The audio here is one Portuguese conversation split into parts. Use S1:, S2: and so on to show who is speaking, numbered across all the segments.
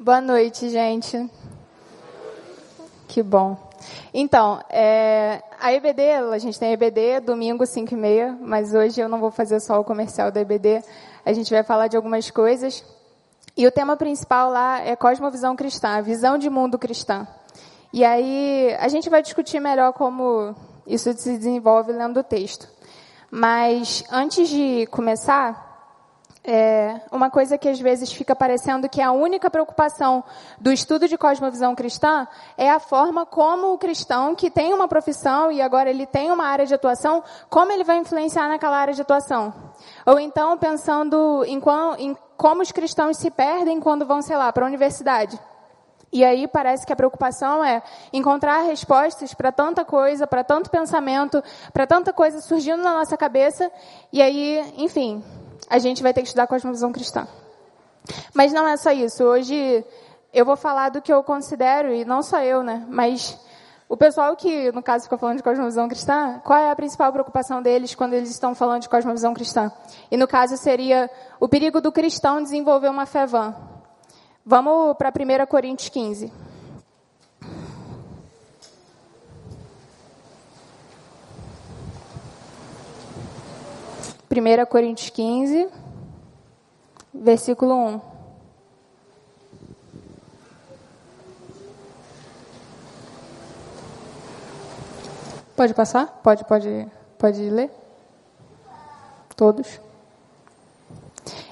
S1: Boa noite, gente. Que bom. Então, é, a EBD, a gente tem a EBD domingo 5 e meia, mas hoje eu não vou fazer só o comercial da EBD, a gente vai falar de algumas coisas. E o tema principal lá é cosmovisão cristã, visão de mundo cristã. E aí a gente vai discutir melhor como isso se desenvolve lendo o texto. Mas antes de começar, é uma coisa que às vezes fica parecendo que a única preocupação do estudo de cosmovisão cristã é a forma como o cristão que tem uma profissão e agora ele tem uma área de atuação, como ele vai influenciar naquela área de atuação. Ou então pensando em, em como os cristãos se perdem quando vão, sei lá, para a universidade. E aí parece que a preocupação é encontrar respostas para tanta coisa, para tanto pensamento, para tanta coisa surgindo na nossa cabeça. E aí, enfim, a gente vai ter que estudar cosmovisão cristã. Mas não é só isso. Hoje eu vou falar do que eu considero, e não só eu, né? Mas o pessoal que, no caso, fica falando de cosmovisão cristã, qual é a principal preocupação deles quando eles estão falando de cosmovisão cristã? E no caso seria o perigo do cristão desenvolver uma fé vã. Vamos para 1 Coríntios 15. 1 Coríntios 15, versículo 1. Pode passar? Pode, pode, pode ler? Todos?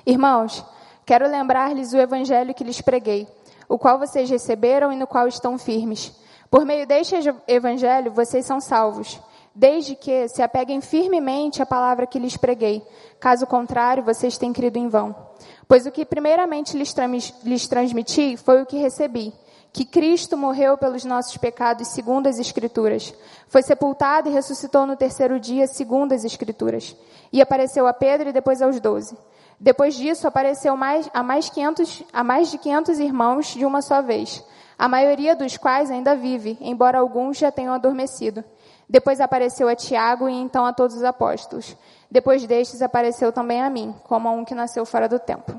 S1: Irmãos, quero lembrar-lhes o evangelho que lhes preguei, o qual vocês receberam e no qual estão firmes. Por meio deste evangelho, vocês são salvos desde que se apeguem firmemente à palavra que lhes preguei. Caso contrário, vocês têm crido em vão. Pois o que primeiramente lhes, lhes transmiti foi o que recebi. Que Cristo morreu pelos nossos pecados segundo as Escrituras. Foi sepultado e ressuscitou no terceiro dia segundo as Escrituras. E apareceu a Pedro e depois aos doze. Depois disso, apareceu mais, a, mais 500, a mais de 500 irmãos de uma só vez, a maioria dos quais ainda vive, embora alguns já tenham adormecido. Depois apareceu a Tiago e então a todos os apóstolos. Depois destes apareceu também a mim, como a um que nasceu fora do tempo.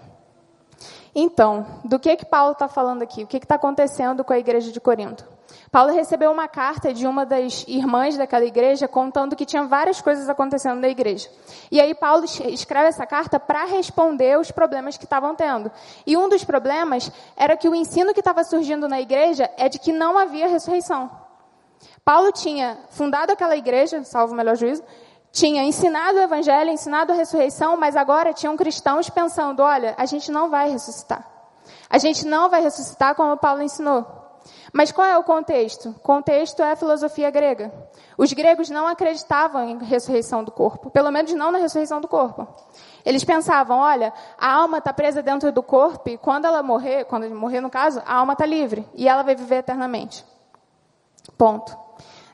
S1: Então, do que que Paulo está falando aqui? O que está acontecendo com a igreja de Corinto? Paulo recebeu uma carta de uma das irmãs daquela igreja contando que tinha várias coisas acontecendo na igreja. E aí Paulo escreve essa carta para responder os problemas que estavam tendo. E um dos problemas era que o ensino que estava surgindo na igreja é de que não havia ressurreição. Paulo tinha fundado aquela igreja, salvo o melhor juízo, tinha ensinado o evangelho, ensinado a ressurreição, mas agora tinham cristãos pensando: olha, a gente não vai ressuscitar. A gente não vai ressuscitar como Paulo ensinou. Mas qual é o contexto? O contexto é a filosofia grega. Os gregos não acreditavam em ressurreição do corpo, pelo menos não na ressurreição do corpo. Eles pensavam, olha, a alma está presa dentro do corpo e quando ela morrer, quando morrer no caso, a alma está livre e ela vai viver eternamente. Ponto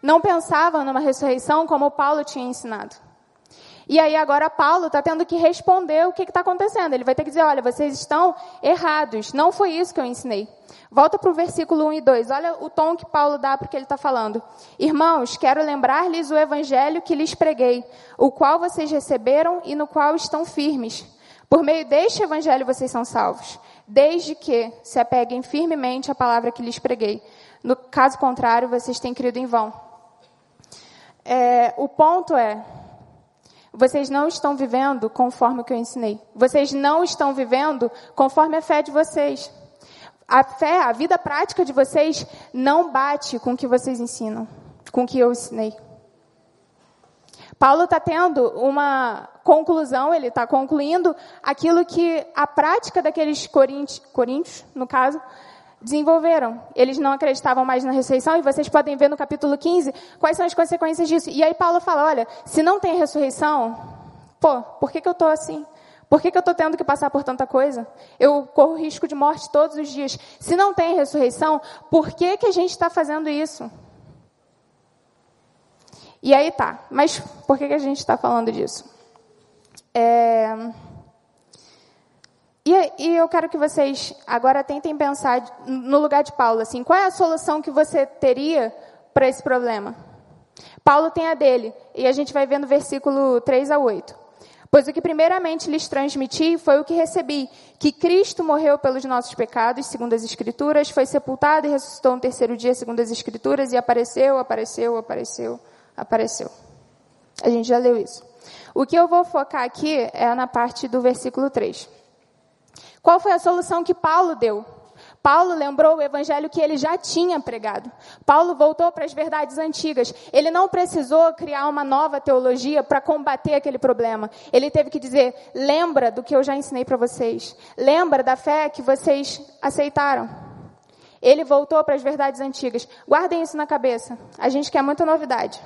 S1: não pensavam numa ressurreição como Paulo tinha ensinado. E aí agora Paulo está tendo que responder o que está acontecendo. Ele vai ter que dizer, olha, vocês estão errados. Não foi isso que eu ensinei. Volta para o versículo 1 e 2. Olha o tom que Paulo dá para o que ele está falando. Irmãos, quero lembrar-lhes o evangelho que lhes preguei, o qual vocês receberam e no qual estão firmes. Por meio deste evangelho vocês são salvos, desde que se apeguem firmemente à palavra que lhes preguei. No caso contrário, vocês têm crido em vão. É, o ponto é, vocês não estão vivendo conforme o que eu ensinei. Vocês não estão vivendo conforme a fé de vocês. A fé, a vida prática de vocês não bate com o que vocês ensinam, com o que eu ensinei. Paulo está tendo uma conclusão, ele está concluindo aquilo que a prática daqueles coríntios, coríntios, no caso, desenvolveram. Eles não acreditavam mais na ressurreição, e vocês podem ver no capítulo 15 quais são as consequências disso. E aí Paulo fala: olha, se não tem ressurreição, pô, por que, que eu estou assim? Por que, que eu estou tendo que passar por tanta coisa? Eu corro risco de morte todos os dias. Se não tem ressurreição, por que, que a gente está fazendo isso? E aí tá, mas por que, que a gente está falando disso? É. E, e, eu quero que vocês agora tentem pensar no lugar de Paulo, assim, qual é a solução que você teria para esse problema? Paulo tem a dele, e a gente vai ver no versículo 3 a 8. Pois o que primeiramente lhes transmiti foi o que recebi, que Cristo morreu pelos nossos pecados, segundo as Escrituras, foi sepultado e ressuscitou no terceiro dia, segundo as Escrituras, e apareceu, apareceu, apareceu, apareceu. A gente já leu isso. O que eu vou focar aqui é na parte do versículo 3. Qual foi a solução que Paulo deu? Paulo lembrou o evangelho que ele já tinha pregado. Paulo voltou para as verdades antigas. Ele não precisou criar uma nova teologia para combater aquele problema. Ele teve que dizer: lembra do que eu já ensinei para vocês. Lembra da fé que vocês aceitaram. Ele voltou para as verdades antigas. Guardem isso na cabeça. A gente quer muita novidade.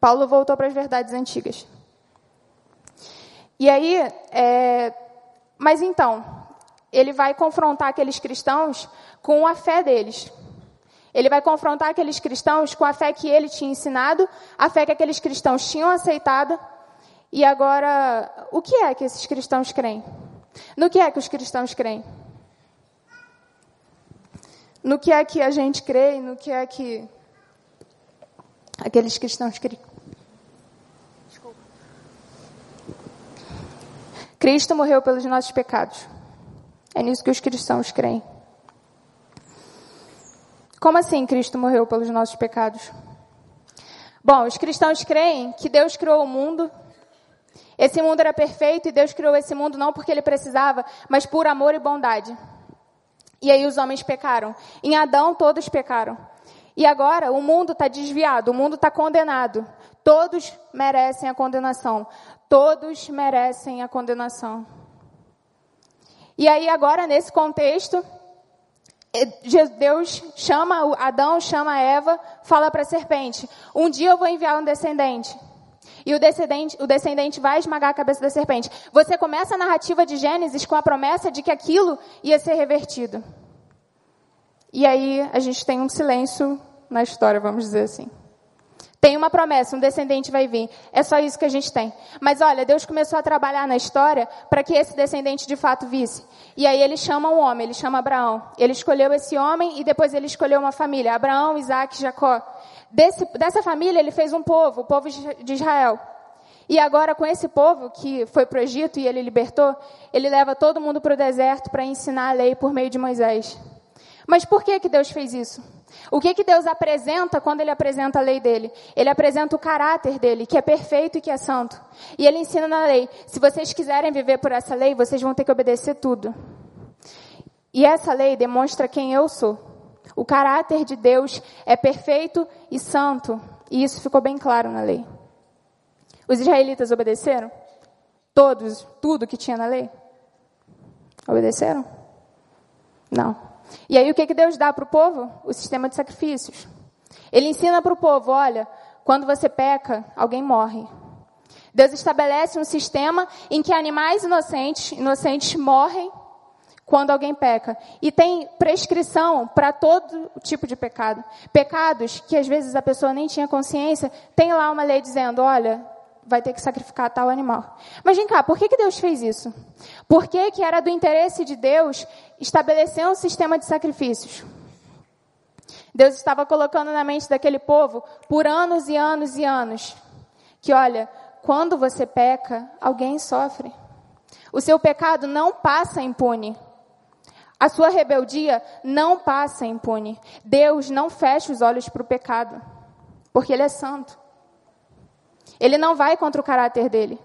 S1: Paulo voltou para as verdades antigas. E aí, é... mas então, ele vai confrontar aqueles cristãos com a fé deles. Ele vai confrontar aqueles cristãos com a fé que ele tinha ensinado, a fé que aqueles cristãos tinham aceitado. E agora, o que é que esses cristãos creem? No que é que os cristãos creem? No que é que a gente crê, no que é que aqueles cristãos creem? Cristo morreu pelos nossos pecados. É nisso que os cristãos creem. Como assim Cristo morreu pelos nossos pecados? Bom, os cristãos creem que Deus criou o mundo. Esse mundo era perfeito e Deus criou esse mundo não porque ele precisava, mas por amor e bondade. E aí os homens pecaram. Em Adão todos pecaram. E agora o mundo está desviado, o mundo está condenado. Todos merecem a condenação. Todos merecem a condenação. E aí, agora, nesse contexto, eh, Deus chama, Adão chama Eva, fala para a serpente: Um dia eu vou enviar um descendente. E o descendente, o descendente vai esmagar a cabeça da serpente. Você começa a narrativa de Gênesis com a promessa de que aquilo ia ser revertido. E aí a gente tem um silêncio na história, vamos dizer assim. Tem uma promessa, um descendente vai vir. É só isso que a gente tem. Mas olha, Deus começou a trabalhar na história para que esse descendente de fato visse. E aí ele chama um homem, ele chama Abraão. Ele escolheu esse homem e depois ele escolheu uma família: Abraão, Isaac, Jacó. Desse, dessa família ele fez um povo, o povo de Israel. E agora, com esse povo que foi para o Egito e ele libertou, ele leva todo mundo para o deserto para ensinar a lei por meio de Moisés. Mas por que, que Deus fez isso? O que, que Deus apresenta quando Ele apresenta a lei dele? Ele apresenta o caráter dele, que é perfeito e que é santo. E Ele ensina na lei: se vocês quiserem viver por essa lei, vocês vão ter que obedecer tudo. E essa lei demonstra quem eu sou. O caráter de Deus é perfeito e santo. E isso ficou bem claro na lei. Os israelitas obedeceram? Todos, tudo que tinha na lei? Obedeceram? Não. E aí o que, que Deus dá para o povo? O sistema de sacrifícios. Ele ensina para o povo: olha, quando você peca, alguém morre. Deus estabelece um sistema em que animais inocentes, inocentes morrem quando alguém peca. E tem prescrição para todo tipo de pecado. Pecados que às vezes a pessoa nem tinha consciência, tem lá uma lei dizendo: olha, vai ter que sacrificar tal animal. Mas vem cá, por que, que Deus fez isso? Por que, que era do interesse de Deus estabelecer um sistema de sacrifícios? Deus estava colocando na mente daquele povo por anos e anos e anos que, olha, quando você peca, alguém sofre. O seu pecado não passa impune. A sua rebeldia não passa impune. Deus não fecha os olhos para o pecado, porque Ele é santo. Ele não vai contra o caráter dele.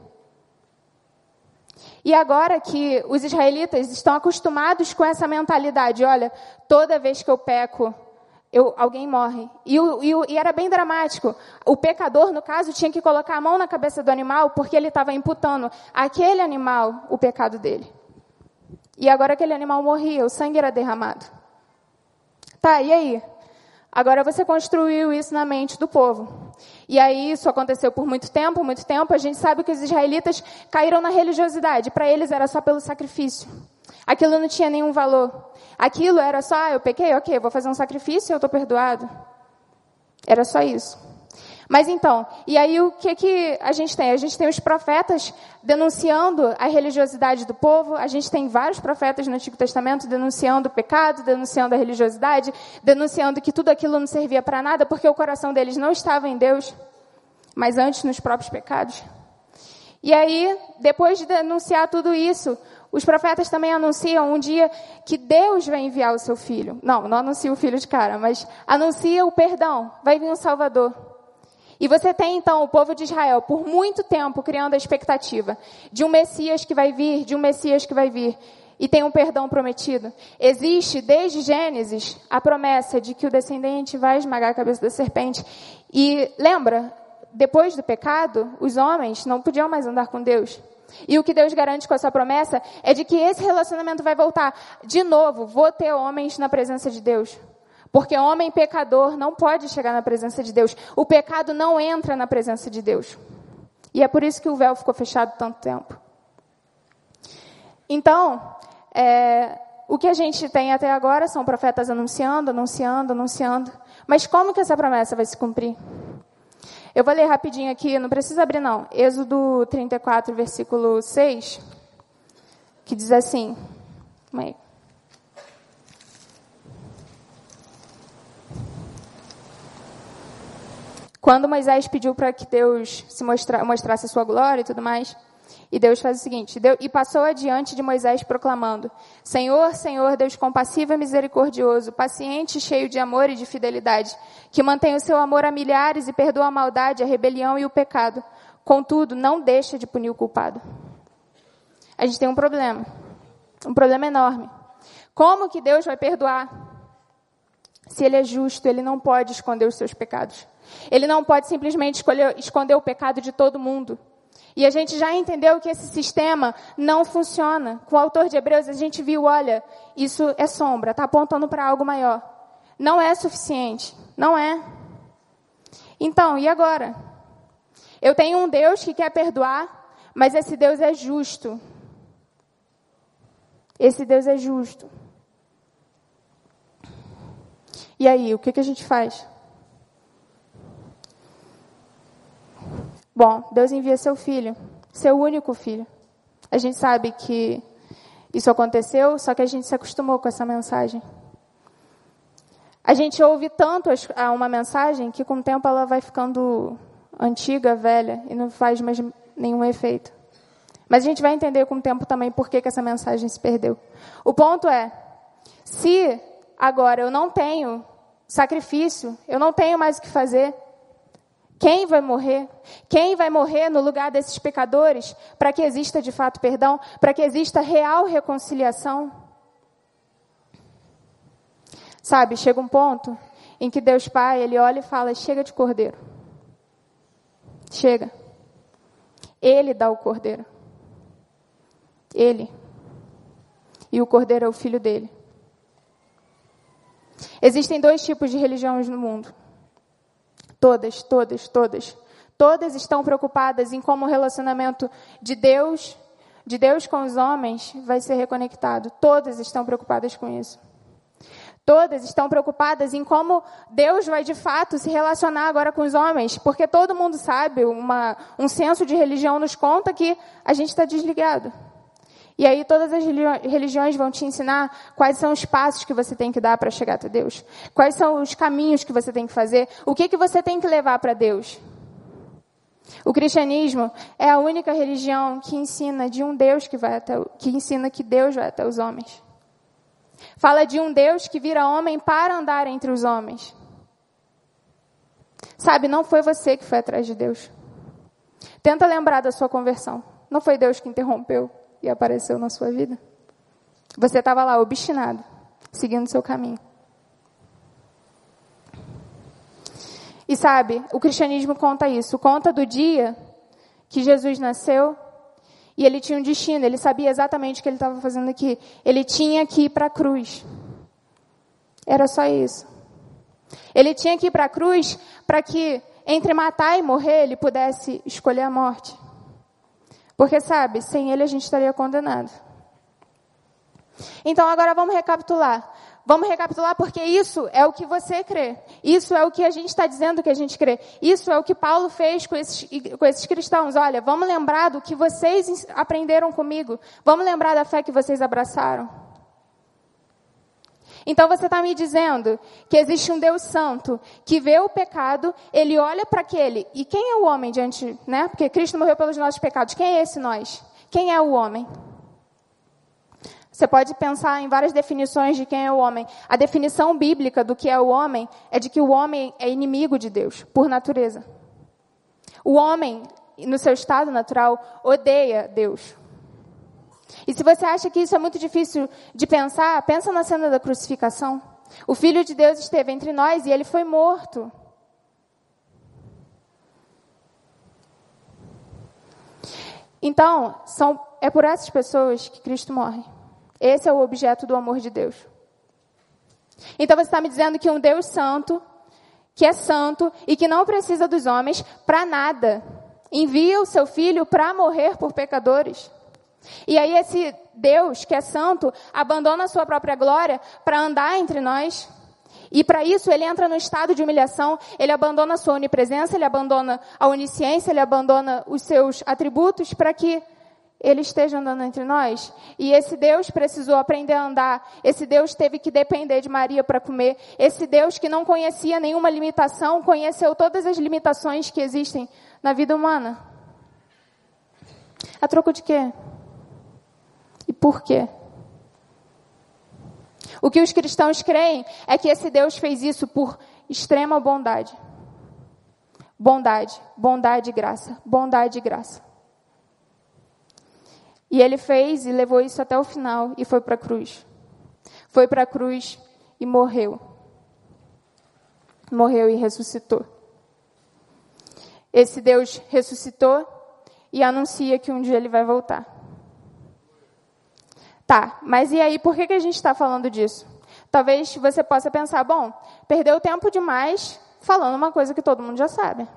S1: E agora que os israelitas estão acostumados com essa mentalidade, olha, toda vez que eu peco, eu, alguém morre. E, e, e, era bem dramático. O pecador, no caso, tinha que colocar a mão na cabeça do animal porque ele estava imputando aquele animal o pecado dele. E agora aquele animal morria, o sangue era derramado. Tá, e aí? Agora você construiu isso na mente do povo. E aí isso aconteceu por muito tempo, muito tempo. A gente sabe que os israelitas caíram na religiosidade. Para eles era só pelo sacrifício. Aquilo não tinha nenhum valor. Aquilo era só, ah, eu pequei, ok, vou fazer um sacrifício e eu estou perdoado. Era só isso. Mas então, e aí o que, que a gente tem? A gente tem os profetas denunciando a religiosidade do povo, a gente tem vários profetas no Antigo Testamento denunciando o pecado, denunciando a religiosidade, denunciando que tudo aquilo não servia para nada porque o coração deles não estava em Deus, mas antes nos próprios pecados. E aí, depois de anunciar tudo isso, os profetas também anunciam um dia que Deus vai enviar o seu filho. Não, não anuncia o filho de cara, mas anuncia o perdão. Vai vir um Salvador. E você tem então o povo de Israel por muito tempo criando a expectativa de um Messias que vai vir, de um Messias que vai vir. E tem um perdão prometido. Existe desde Gênesis a promessa de que o descendente vai esmagar a cabeça da serpente. E lembra, depois do pecado, os homens não podiam mais andar com Deus. E o que Deus garante com essa promessa é de que esse relacionamento vai voltar. De novo, vou ter homens na presença de Deus. Porque homem pecador não pode chegar na presença de Deus. O pecado não entra na presença de Deus. E é por isso que o véu ficou fechado tanto tempo. Então, é, o que a gente tem até agora são profetas anunciando, anunciando, anunciando. Mas como que essa promessa vai se cumprir? Eu vou ler rapidinho aqui, não precisa abrir não. Êxodo 34, versículo 6, que diz assim. Aí. Quando Moisés pediu para que Deus se mostra, mostrasse a sua glória e tudo mais, e Deus faz o seguinte, e passou adiante de Moisés proclamando, Senhor, Senhor, Deus compassivo e misericordioso, paciente, cheio de amor e de fidelidade, que mantém o seu amor a milhares e perdoa a maldade, a rebelião e o pecado. Contudo, não deixa de punir o culpado. A gente tem um problema. Um problema enorme. Como que Deus vai perdoar? Se Ele é justo, Ele não pode esconder os seus pecados. Ele não pode simplesmente escolher, esconder o pecado de todo mundo. E a gente já entendeu que esse sistema não funciona. Com o autor de Hebreus, a gente viu, olha, isso é sombra, está apontando para algo maior. Não é suficiente. Não é. Então, e agora? Eu tenho um Deus que quer perdoar, mas esse Deus é justo. Esse Deus é justo. E aí, o que, que a gente faz? Bom, Deus envia seu filho, seu único filho. A gente sabe que isso aconteceu, só que a gente se acostumou com essa mensagem. A gente ouve tanto uma mensagem que com o tempo ela vai ficando antiga, velha e não faz mais nenhum efeito. Mas a gente vai entender com o tempo também por que, que essa mensagem se perdeu. O ponto é, se agora eu não tenho sacrifício, eu não tenho mais o que fazer, quem vai morrer? Quem vai morrer no lugar desses pecadores para que exista de fato perdão, para que exista real reconciliação? Sabe, chega um ponto em que Deus Pai, ele olha e fala: "Chega de cordeiro". Chega. Ele dá o cordeiro. Ele. E o cordeiro é o filho dele. Existem dois tipos de religiões no mundo Todas, todas, todas. Todas estão preocupadas em como o relacionamento de Deus, de Deus com os homens, vai ser reconectado. Todas estão preocupadas com isso. Todas estão preocupadas em como Deus vai de fato se relacionar agora com os homens, porque todo mundo sabe, uma, um senso de religião nos conta que a gente está desligado. E aí todas as religiões vão te ensinar quais são os passos que você tem que dar para chegar até Deus. Quais são os caminhos que você tem que fazer. O que, que você tem que levar para Deus. O cristianismo é a única religião que ensina de um Deus que vai até, que ensina que Deus vai até os homens. Fala de um Deus que vira homem para andar entre os homens. Sabe, não foi você que foi atrás de Deus. Tenta lembrar da sua conversão. Não foi Deus que interrompeu e apareceu na sua vida? Você estava lá obstinado, seguindo seu caminho. E sabe, o cristianismo conta isso, conta do dia que Jesus nasceu e ele tinha um destino, ele sabia exatamente o que ele estava fazendo aqui. Ele tinha que ir para a cruz. Era só isso. Ele tinha que ir para a cruz para que, entre matar e morrer, ele pudesse escolher a morte. Porque, sabe, sem ele a gente estaria condenado. Então, agora vamos recapitular. Vamos recapitular porque isso é o que você crê. Isso é o que a gente está dizendo que a gente crê. Isso é o que Paulo fez com esses, com esses cristãos. Olha, vamos lembrar do que vocês aprenderam comigo. Vamos lembrar da fé que vocês abraçaram. Então você está me dizendo que existe um Deus santo que vê o pecado, ele olha para aquele. E quem é o homem diante, né? Porque Cristo morreu pelos nossos pecados. Quem é esse nós? Quem é o homem? Você pode pensar em várias definições de quem é o homem. A definição bíblica do que é o homem é de que o homem é inimigo de Deus, por natureza. O homem, no seu estado natural, odeia Deus. E se você acha que isso é muito difícil de pensar, pensa na cena da crucificação. O Filho de Deus esteve entre nós e ele foi morto. Então, são, é por essas pessoas que Cristo morre. Esse é o objeto do amor de Deus. Então você está me dizendo que um Deus santo, que é santo e que não precisa dos homens para nada, envia o seu filho para morrer por pecadores. E aí esse Deus, que é santo, abandona a sua própria glória para andar entre nós. E para isso ele entra no estado de humilhação, ele abandona a sua onipresença, ele abandona a onisciência, ele abandona os seus atributos para que ele esteja andando entre nós. E esse Deus precisou aprender a andar. Esse Deus teve que depender de Maria para comer. Esse Deus que não conhecia nenhuma limitação, conheceu todas as limitações que existem na vida humana. A troco de quê? Por quê? O que os cristãos creem é que esse Deus fez isso por extrema bondade. Bondade, bondade e graça, bondade e graça. E ele fez e levou isso até o final e foi para a cruz. Foi para a cruz e morreu. Morreu e ressuscitou. Esse Deus ressuscitou e anuncia que um dia ele vai voltar. Tá, mas e aí, por que, que a gente está falando disso? Talvez você possa pensar, bom, perdeu tempo demais falando uma coisa que todo mundo já sabe.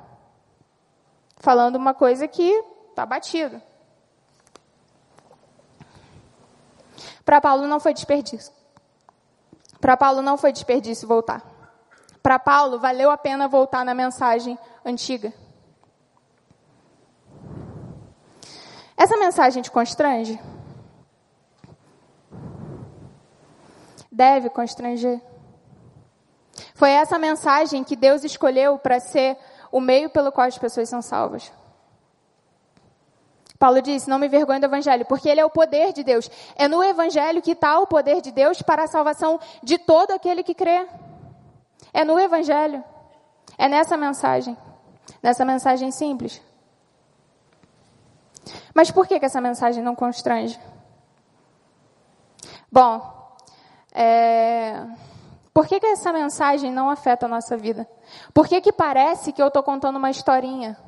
S1: Falando uma coisa que está batida. Para Paulo não foi desperdício. Para Paulo não foi desperdício voltar. Para Paulo valeu a pena voltar na mensagem antiga. Essa mensagem te constrange? Deve constranger. Foi essa mensagem que Deus escolheu para ser o meio pelo qual as pessoas são salvas. Paulo disse: Não me vergonhe do Evangelho, porque ele é o poder de Deus. É no Evangelho que está o poder de Deus para a salvação de todo aquele que crê. É no Evangelho. É nessa mensagem. Nessa mensagem simples. Mas por que, que essa mensagem não constrange? Bom, é... Por que, que essa mensagem não afeta a nossa vida? Por que, que parece que eu estou contando uma historinha?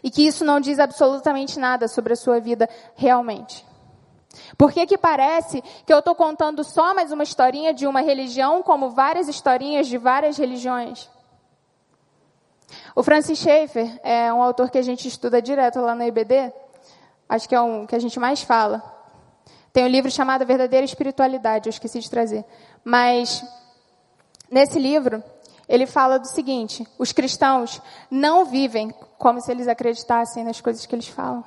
S1: E que isso não diz absolutamente nada sobre a sua vida realmente? Por que, que parece que eu estou contando só mais uma historinha de uma religião, como várias historinhas de várias religiões? O Francis Schaeffer é um autor que a gente estuda direto lá no IBD, acho que é um que a gente mais fala. Tem um livro chamado Verdadeira Espiritualidade, eu esqueci de trazer. Mas nesse livro, ele fala do seguinte: os cristãos não vivem como se eles acreditassem nas coisas que eles falam.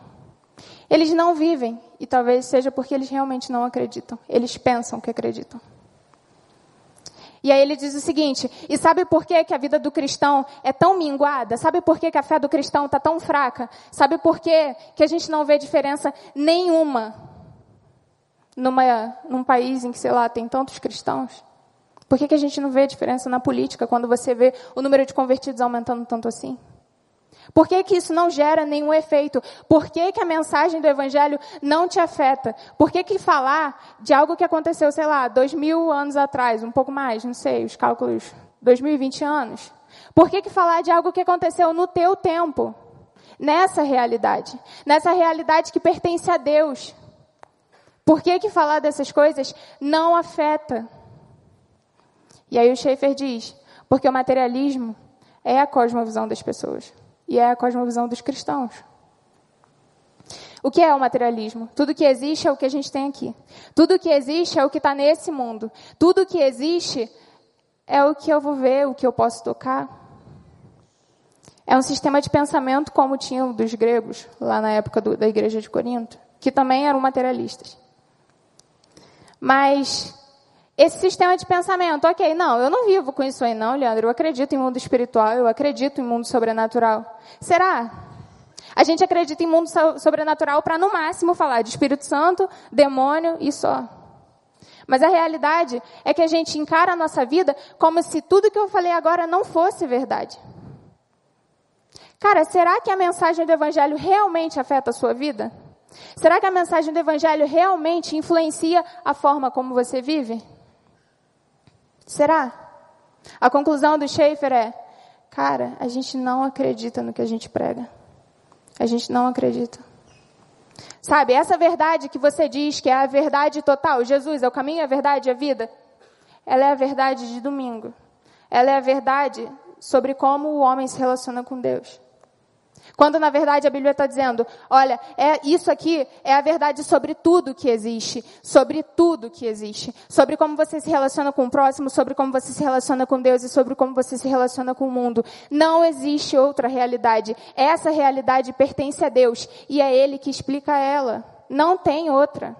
S1: Eles não vivem, e talvez seja porque eles realmente não acreditam. Eles pensam que acreditam. E aí ele diz o seguinte: e sabe por que, que a vida do cristão é tão minguada? Sabe por que, que a fé do cristão está tão fraca? Sabe por que, que a gente não vê diferença nenhuma numa, num país em que, sei lá, tem tantos cristãos? Por que, que a gente não vê diferença na política quando você vê o número de convertidos aumentando tanto assim? Por que, que isso não gera nenhum efeito? Por que, que a mensagem do Evangelho não te afeta? Por que, que falar de algo que aconteceu, sei lá, dois mil anos atrás, um pouco mais, não sei, os cálculos, 2020 anos? Por que, que falar de algo que aconteceu no teu tempo? Nessa realidade. Nessa realidade que pertence a Deus. Por que, que falar dessas coisas não afeta? E aí o Schaefer diz, porque o materialismo é a cosmovisão das pessoas e é a cosmovisão dos cristãos. O que é o materialismo? Tudo que existe é o que a gente tem aqui. Tudo que existe é o que está nesse mundo. Tudo que existe é o que eu vou ver, o que eu posso tocar. É um sistema de pensamento como tinha o dos gregos, lá na época do, da igreja de Corinto, que também eram materialistas. Mas esse sistema de pensamento, ok, não, eu não vivo com isso aí não, Leandro, eu acredito em mundo espiritual, eu acredito em mundo sobrenatural. Será? A gente acredita em mundo sobrenatural para, no máximo, falar de Espírito Santo, demônio e só. Mas a realidade é que a gente encara a nossa vida como se tudo que eu falei agora não fosse verdade. Cara, será que a mensagem do Evangelho realmente afeta a sua vida? Será que a mensagem do Evangelho realmente influencia a forma como você vive? Será? A conclusão do Schaefer é: cara, a gente não acredita no que a gente prega. A gente não acredita. Sabe, essa verdade que você diz que é a verdade total, Jesus é o caminho, a verdade e a vida, ela é a verdade de domingo. Ela é a verdade sobre como o homem se relaciona com Deus. Quando na verdade a Bíblia está dizendo, olha, é isso aqui é a verdade sobre tudo que existe, sobre tudo que existe, sobre como você se relaciona com o próximo, sobre como você se relaciona com Deus e sobre como você se relaciona com o mundo. Não existe outra realidade. Essa realidade pertence a Deus e é Ele que explica ela. Não tem outra.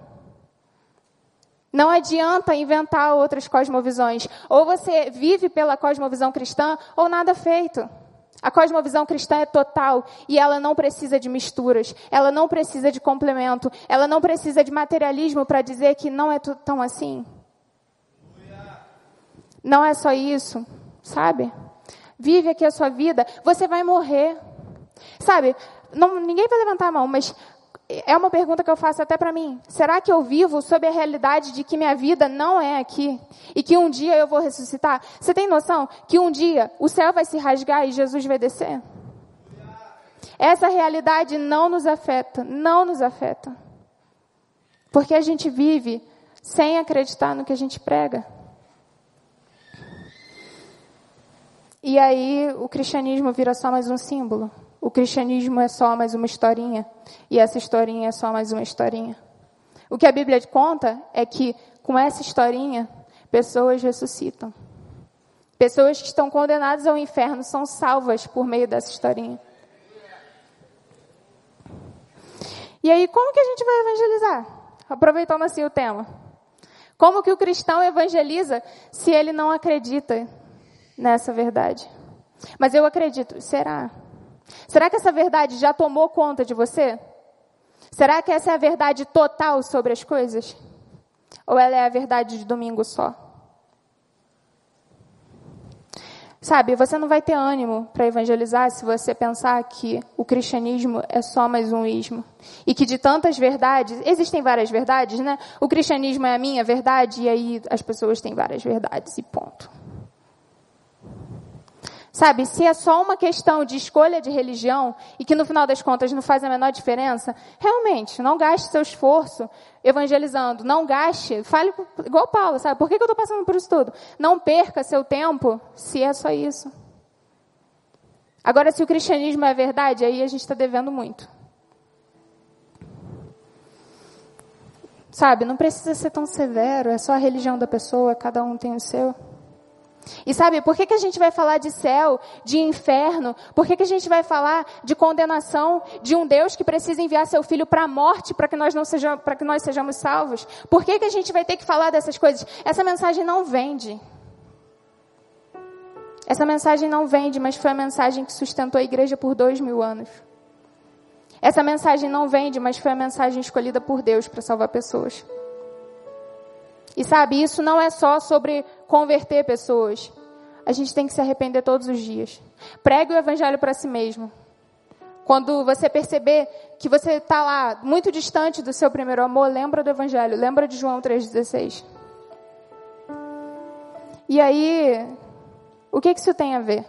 S1: Não adianta inventar outras cosmovisões. Ou você vive pela cosmovisão cristã ou nada feito. A cosmovisão cristã é total e ela não precisa de misturas, ela não precisa de complemento, ela não precisa de materialismo para dizer que não é tão assim. Não é só isso, sabe? Vive aqui a sua vida, você vai morrer. Sabe, não, ninguém vai levantar a mão, mas é uma pergunta que eu faço até para mim. Será que eu vivo sob a realidade de que minha vida não é aqui e que um dia eu vou ressuscitar? Você tem noção que um dia o céu vai se rasgar e Jesus vai descer? Essa realidade não nos afeta, não nos afeta. Porque a gente vive sem acreditar no que a gente prega. E aí o cristianismo vira só mais um símbolo. O cristianismo é só mais uma historinha. E essa historinha é só mais uma historinha. O que a Bíblia conta é que, com essa historinha, pessoas ressuscitam. Pessoas que estão condenadas ao inferno são salvas por meio dessa historinha. E aí, como que a gente vai evangelizar? Aproveitando assim o tema. Como que o cristão evangeliza se ele não acredita nessa verdade? Mas eu acredito. Será? Será que essa verdade já tomou conta de você? Será que essa é a verdade total sobre as coisas? Ou ela é a verdade de domingo só? Sabe, você não vai ter ânimo para evangelizar se você pensar que o cristianismo é só mais um ismo. E que de tantas verdades, existem várias verdades, né? O cristianismo é a minha verdade e aí as pessoas têm várias verdades e ponto. Sabe, se é só uma questão de escolha de religião e que no final das contas não faz a menor diferença, realmente, não gaste seu esforço evangelizando, não gaste, fale igual Paulo, sabe? Por que, que eu estou passando por isso tudo? Não perca seu tempo se é só isso. Agora, se o cristianismo é verdade, aí a gente está devendo muito. Sabe, não precisa ser tão severo, é só a religião da pessoa, cada um tem o seu. E sabe, por que, que a gente vai falar de céu, de inferno? Por que, que a gente vai falar de condenação, de um Deus que precisa enviar seu filho para a morte para que nós não sejamos, para que nós sejamos salvos? Por que, que a gente vai ter que falar dessas coisas? Essa mensagem não vende. Essa mensagem não vende, mas foi a mensagem que sustentou a igreja por dois mil anos. Essa mensagem não vende, mas foi a mensagem escolhida por Deus para salvar pessoas. E sabe, isso não é só sobre converter pessoas. A gente tem que se arrepender todos os dias. Pregue o evangelho para si mesmo. Quando você perceber que você está lá, muito distante do seu primeiro amor, lembra do evangelho, lembra de João 3,16. E aí, o que, que isso tem a ver?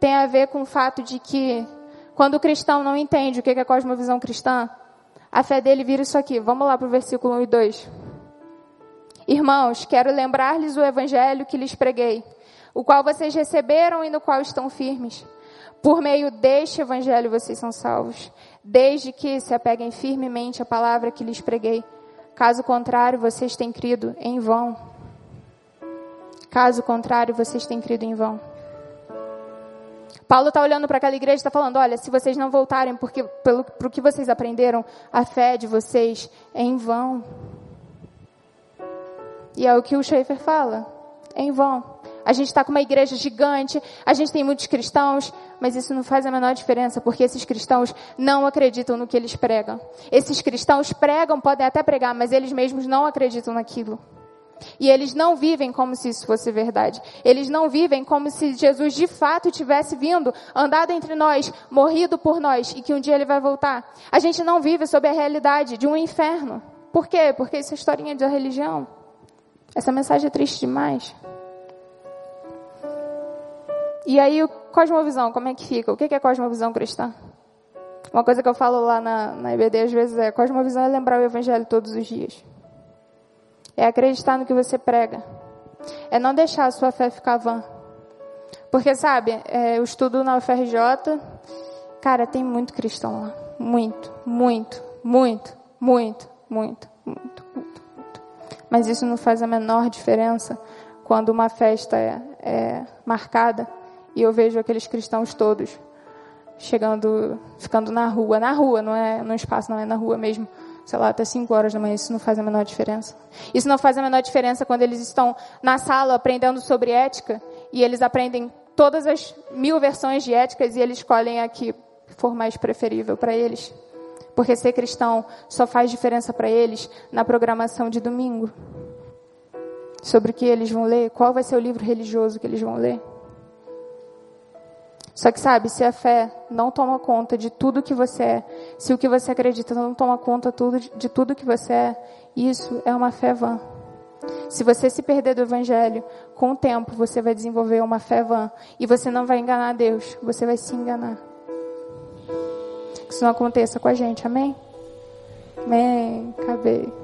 S1: Tem a ver com o fato de que, quando o cristão não entende o que é a cosmovisão cristã, a fé dele vira isso aqui. Vamos lá para o versículo 1 e 2. Irmãos, quero lembrar-lhes o evangelho que lhes preguei, o qual vocês receberam e no qual estão firmes. Por meio deste evangelho vocês são salvos, desde que se apeguem firmemente à palavra que lhes preguei. Caso contrário, vocês têm crido em vão. Caso contrário, vocês têm crido em vão. Paulo está olhando para aquela igreja e está falando: olha, se vocês não voltarem porque, pelo, o que vocês aprenderam, a fé de vocês é em vão. E é o que o Schaefer fala. É em vão. A gente está com uma igreja gigante, a gente tem muitos cristãos, mas isso não faz a menor diferença, porque esses cristãos não acreditam no que eles pregam. Esses cristãos pregam, podem até pregar, mas eles mesmos não acreditam naquilo. E eles não vivem como se isso fosse verdade. Eles não vivem como se Jesus de fato tivesse vindo, andado entre nós, morrido por nós e que um dia ele vai voltar. A gente não vive sob a realidade de um inferno. Por quê? Porque isso é historinha da religião. Essa mensagem é triste demais. E aí, cosmovisão, como é que fica? O que é cosmovisão cristã? Uma coisa que eu falo lá na, na IBD às vezes é: cosmovisão é lembrar o evangelho todos os dias. É acreditar no que você prega. É não deixar a sua fé ficar vã. Porque, sabe, é, eu estudo na UFRJ, cara, tem muito cristão lá. Muito, muito, muito, muito, muito, muito, muito, muito. Mas isso não faz a menor diferença quando uma festa é, é marcada e eu vejo aqueles cristãos todos chegando, ficando na rua, na rua, não é no espaço, não é na rua mesmo, sei lá, até 5 horas da manhã, isso não faz a menor diferença. Isso não faz a menor diferença quando eles estão na sala aprendendo sobre ética e eles aprendem todas as mil versões de éticas e eles escolhem a que for mais preferível para eles. Porque ser cristão só faz diferença para eles na programação de domingo. Sobre o que eles vão ler, qual vai ser o livro religioso que eles vão ler. Só que sabe, se a fé não toma conta de tudo que você é, se o que você acredita não toma conta de tudo que você é, isso é uma fé vã. Se você se perder do evangelho, com o tempo você vai desenvolver uma fé vã e você não vai enganar Deus, você vai se enganar. Que isso não aconteça com a gente, amém? Amém. Acabei.